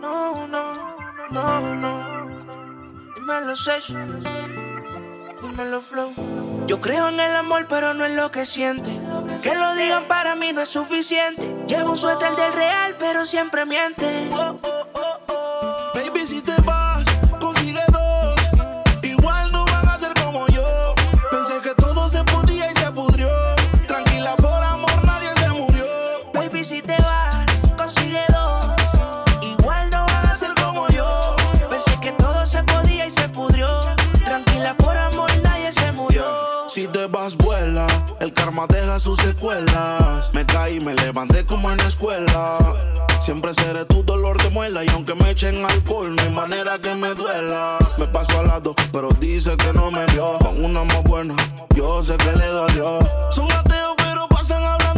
No, no, no, no. Dímelo, Sesh. Dímelo, Flow. Yo creo en el amor, pero no en lo que siente. Que lo digan para mí no es suficiente. Llevo un suéter del real, pero siempre miente. Manera que me duela. Me paso al lado, pero dice que no me vio. Con una más buena, yo sé que le dolió. Son ateos, pero pasan hablando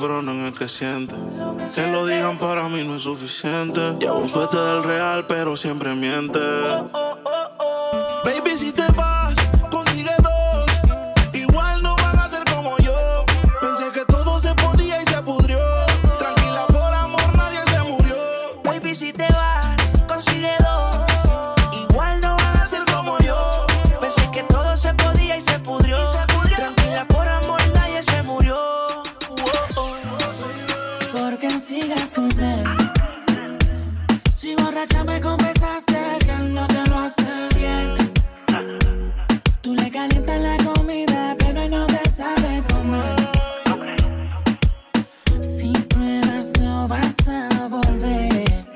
pero no en el que siente. Que lo digan para mí no es suficiente. Llevo un suéter del real, pero siempre miente. Baby, si te sigas con él. Si borracha me confesaste que él no te lo hace bien. Tú le calientas la comida, pero él no te sabe comer. Si pruebas, no vas a volver.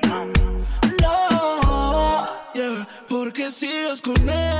No. Yeah, porque sigues con él.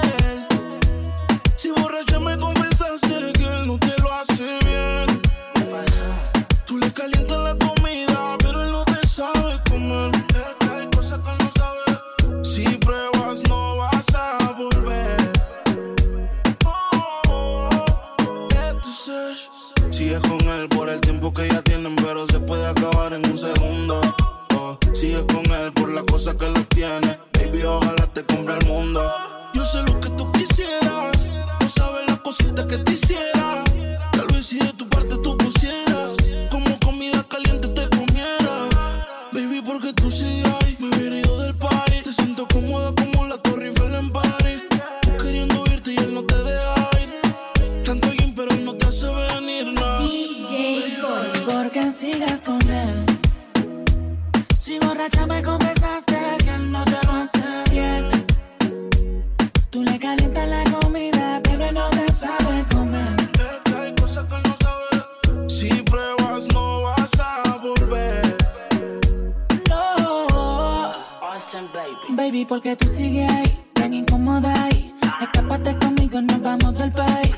Porque tú sigues ahí, tan incómoda ahí. Escápate conmigo, nos vamos del país.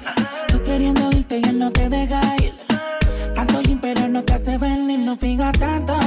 Tú queriendo irte y él no te deja ir. Tanto gym, pero no te hace venir, no fija tanto.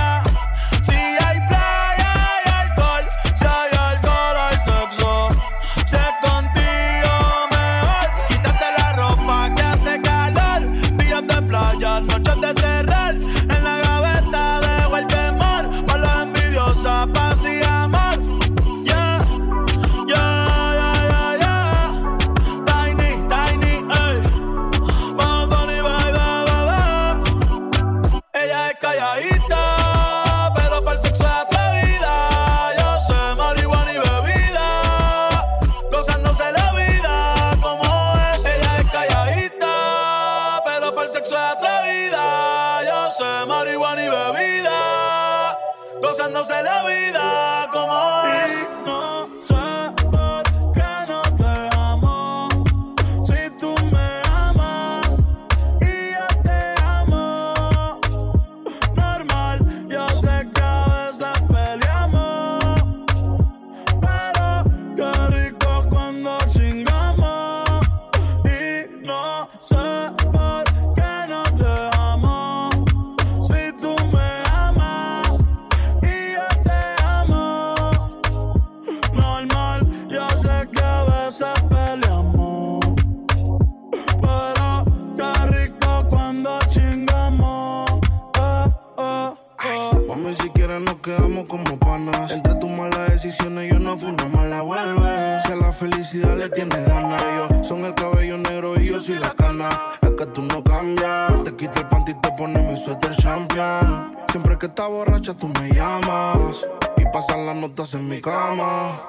nos quedamos como panas. Entre tus malas decisiones yo no fui una mala vuelve. Si a la felicidad le tienes ganas, yo son el cabello negro y yo soy la cana. Es que tú no cambias, te quito el panty y te pones mi suéter champion. Siempre que estás borracha tú me llamas y pasan las notas en mi cama.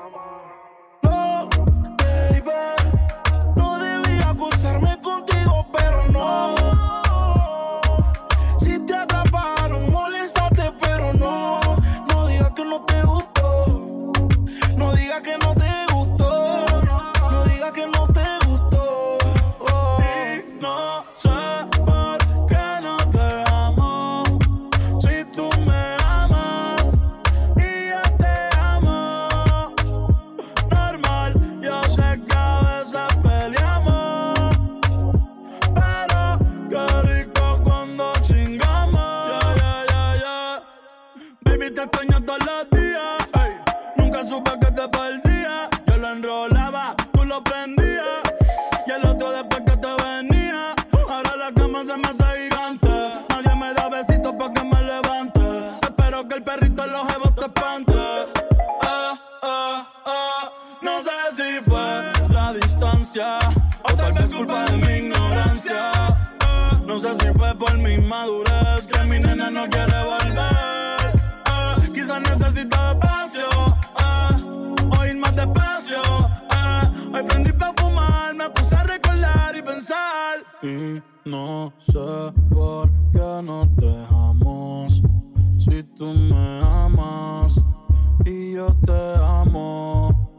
O tal vez culpa de mi ignorancia. Ah, no sé si fue por mi madurez que mi nena no quiere volver. Eh. Quizás necesita espacio. Eh. Más despacio. Hoy prendí pa' fumar, me puse a recordar y pensar. Y no sé por qué nos dejamos. Si tú me amas y yo te amo.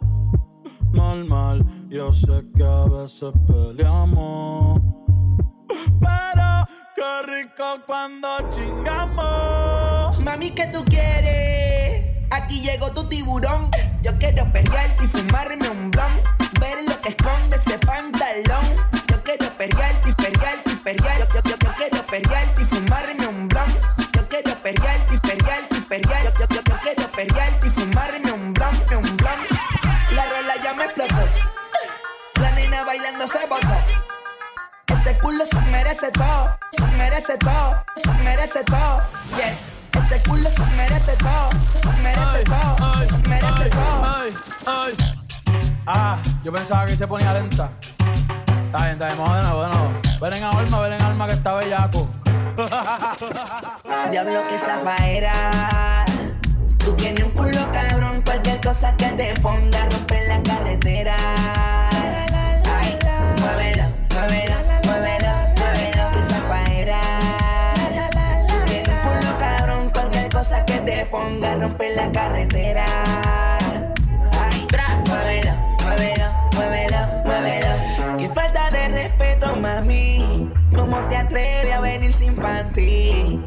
Mal, mal yo sé que a veces peleamos, pero qué rico cuando chingamos. Mami, ¿qué tú quieres? Aquí llegó tu tiburón. Yo quiero pelear y fumarme un blon. Ver lo que esconde ese pantalón merece todo, se merece todo. Yes. Ese culo se merece todo, se merece todo, se merece todo. Ay, ay. Ah, yo pensaba que se ponía lenta. Está bien, está bien, vamos de nuevo, de nuevo. Ven en alma, ven en alma que está bellaco. Diablo que zafaera. Tú tienes un culo cabrón, cualquier cosa que te ponga romper la carretera. Ay, muévelo, muévelo, te ponga romper la carretera. Ay, muévelo, muévelo, muévelo, muévelo. Qué falta de respeto, mami. ¿Cómo te atreves a venir sin panty?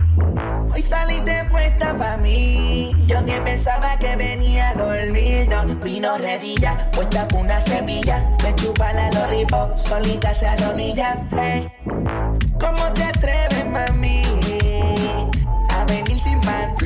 Hoy saliste puesta pa' mí. Yo que pensaba que venía a dormir. No, vino redilla, puesta por una semilla. Me chupa la lollipop, solita se arrodilla. Hey. ¿Cómo te atreves, mami? A venir sin panty.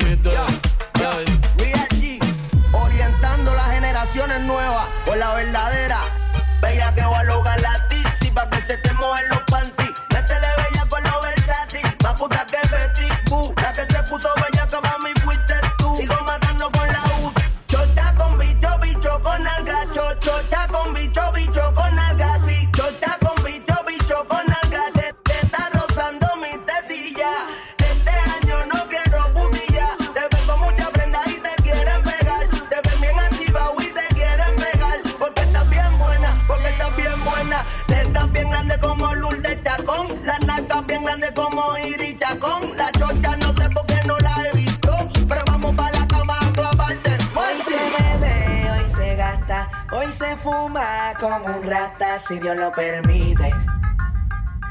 Si Dios lo permite.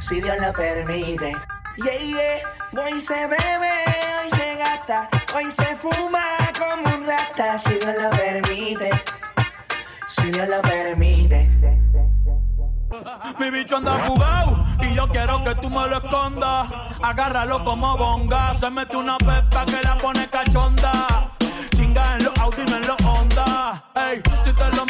Si Dios lo permite. Yeah, yeah. Hoy se bebe, hoy se gasta, hoy se fuma como un rata, si Dios lo permite. Si Dios lo permite. Mi bicho anda fugado y yo quiero que tú me lo escondas. Agárralo como bonga. Se mete una pepa que la pone cachonda. Chinga en los Audi, no en los Honda. Ey, si te lo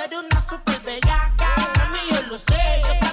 Tú eres una super bellaca. Mami, yo lo sé, yo